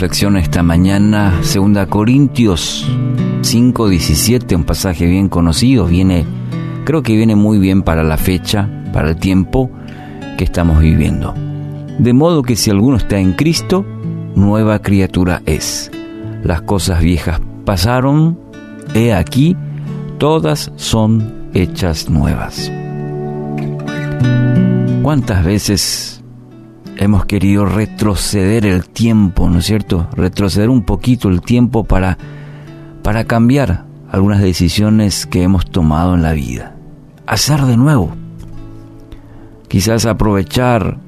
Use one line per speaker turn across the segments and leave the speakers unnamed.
reflexión esta mañana, 2 Corintios 5:17, un pasaje bien conocido, viene creo que viene muy bien para la fecha, para el tiempo que estamos viviendo. De modo que si alguno está en Cristo, nueva criatura es. Las cosas viejas pasaron, he aquí, todas son hechas nuevas. ¿Cuántas veces hemos querido retroceder el tiempo, ¿no es cierto? Retroceder un poquito el tiempo para, para cambiar algunas decisiones que hemos tomado en la vida. Hacer de nuevo. Quizás aprovechar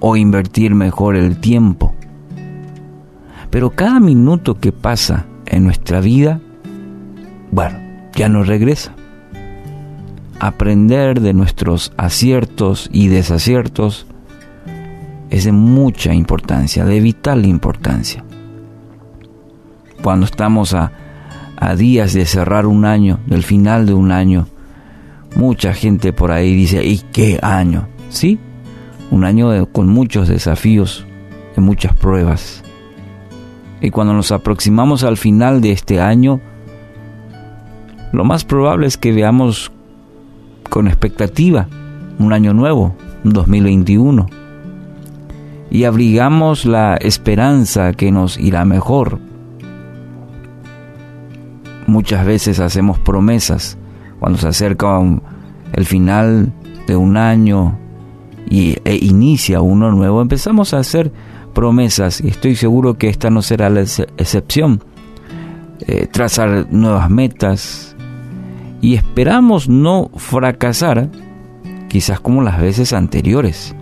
o invertir mejor el tiempo. Pero cada minuto que pasa en nuestra vida, bueno, ya no regresa. Aprender de nuestros aciertos y desaciertos es de mucha importancia, de vital importancia. Cuando estamos a, días de cerrar un año, del final de un año, mucha gente por ahí dice, ¿y qué año? Sí, un año con muchos desafíos, de muchas pruebas. Y cuando nos aproximamos al final de este año, lo más probable es que veamos con expectativa un año nuevo, un 2021 y abrigamos la esperanza que nos irá mejor. Muchas veces hacemos promesas cuando se acerca el final de un año y, e inicia uno nuevo, empezamos a hacer promesas y estoy seguro que esta no será la excepción. Eh, trazar nuevas metas y esperamos no fracasar quizás como las veces anteriores.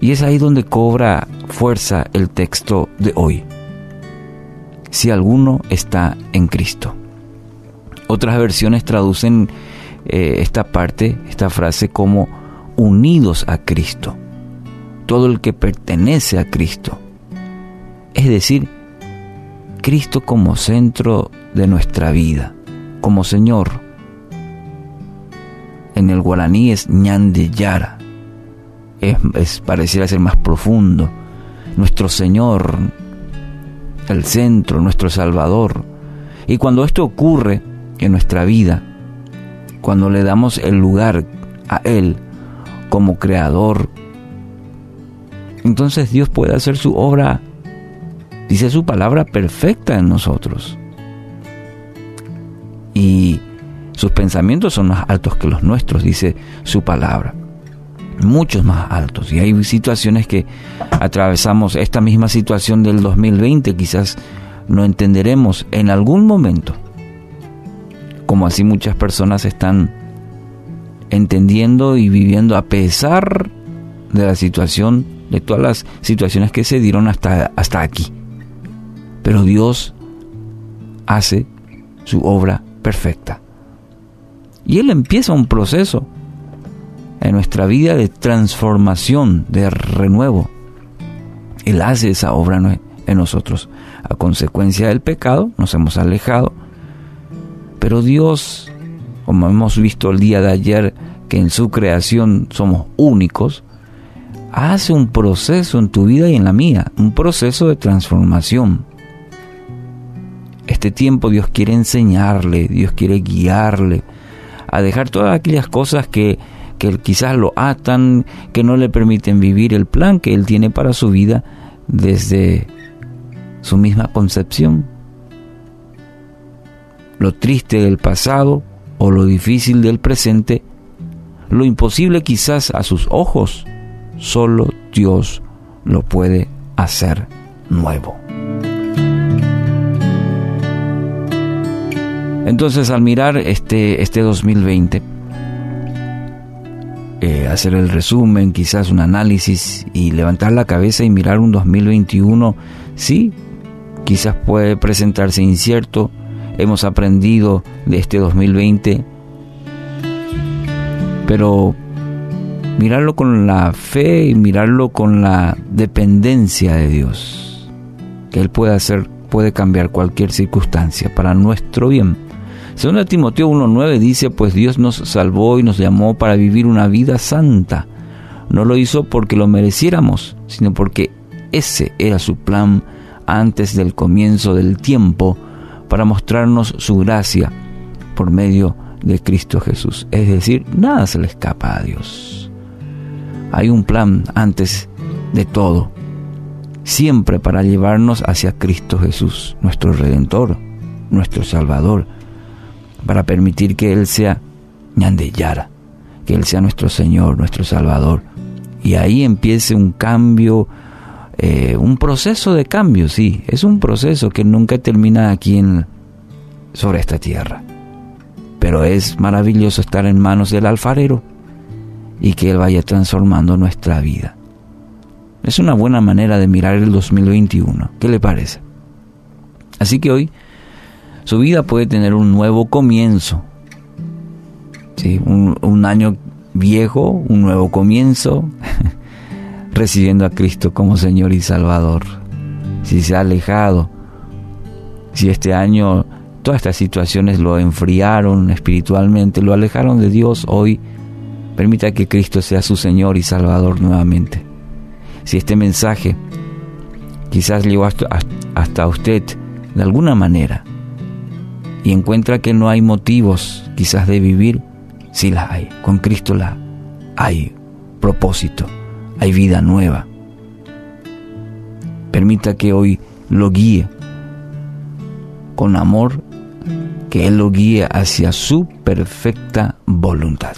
Y es ahí donde cobra fuerza el texto de hoy. Si alguno está en Cristo. Otras versiones traducen eh, esta parte, esta frase como unidos a Cristo. Todo el que pertenece a Cristo. Es decir, Cristo como centro de nuestra vida, como Señor. En el guaraní es ñandeyara, es, pareciera ser más profundo. Nuestro Señor, el centro, nuestro Salvador. Y cuando esto ocurre en nuestra vida, cuando le damos el lugar a Él como creador, entonces Dios puede hacer su obra, dice su palabra, perfecta en nosotros. Y sus pensamientos son más altos que los nuestros, dice su palabra muchos más altos. Y hay situaciones que atravesamos esta misma situación del 2020, quizás no entenderemos en algún momento, como así muchas personas están entendiendo y viviendo a pesar de la situación, de todas las situaciones que se dieron hasta, hasta aquí. Pero Dios hace su obra perfecta. Y Él empieza un proceso en nuestra vida de transformación, de renuevo. Él hace esa obra en nosotros. A consecuencia del pecado nos hemos alejado, pero Dios, como hemos visto el día de ayer, que en su creación somos únicos, hace un proceso en tu vida y en la mía, un proceso de transformación. Este tiempo Dios quiere enseñarle, Dios quiere guiarle a dejar todas aquellas cosas que que quizás lo atan, que no le permiten vivir el plan que Él tiene para su vida desde su misma concepción. Lo triste del pasado o lo difícil del presente, lo imposible quizás a sus ojos, solo Dios lo puede hacer nuevo. Entonces al mirar este, este 2020, eh, hacer el resumen, quizás un análisis y levantar la cabeza y mirar un 2021, sí, quizás puede presentarse incierto hemos aprendido de este 2020, pero mirarlo con la fe y mirarlo con la dependencia de Dios, que Él puede hacer, puede cambiar cualquier circunstancia para nuestro bien. Según Timoteo 1.9 dice, pues Dios nos salvó y nos llamó para vivir una vida santa. No lo hizo porque lo mereciéramos, sino porque ese era su plan antes del comienzo del tiempo para mostrarnos su gracia por medio de Cristo Jesús. Es decir, nada se le escapa a Dios. Hay un plan antes de todo, siempre para llevarnos hacia Cristo Jesús, nuestro Redentor, nuestro Salvador, para permitir que Él sea Ñandeyara, que Él sea nuestro Señor, nuestro Salvador. Y ahí empiece un cambio eh, un proceso de cambio, sí, es un proceso que nunca termina aquí en, sobre esta tierra. Pero es maravilloso estar en manos del alfarero y que Él vaya transformando nuestra vida. Es una buena manera de mirar el 2021. ¿Qué le parece? Así que hoy su vida puede tener un nuevo comienzo. ¿sí? Un, año viejo, un nuevo comienzo. recibiendo a Cristo como Señor y Salvador. Si se ha alejado, si este año todas estas situaciones lo enfriaron espiritualmente, lo alejaron de Dios, hoy permita que Cristo sea su Señor y Salvador nuevamente. Si este mensaje quizás llegó hasta usted de alguna manera y encuentra que no hay motivos quizás de vivir, sí la hay. Con Cristo la hay propósito hay vida nueva. Permita que hoy lo guíe con amor, que Él lo guíe hacia su perfecta voluntad.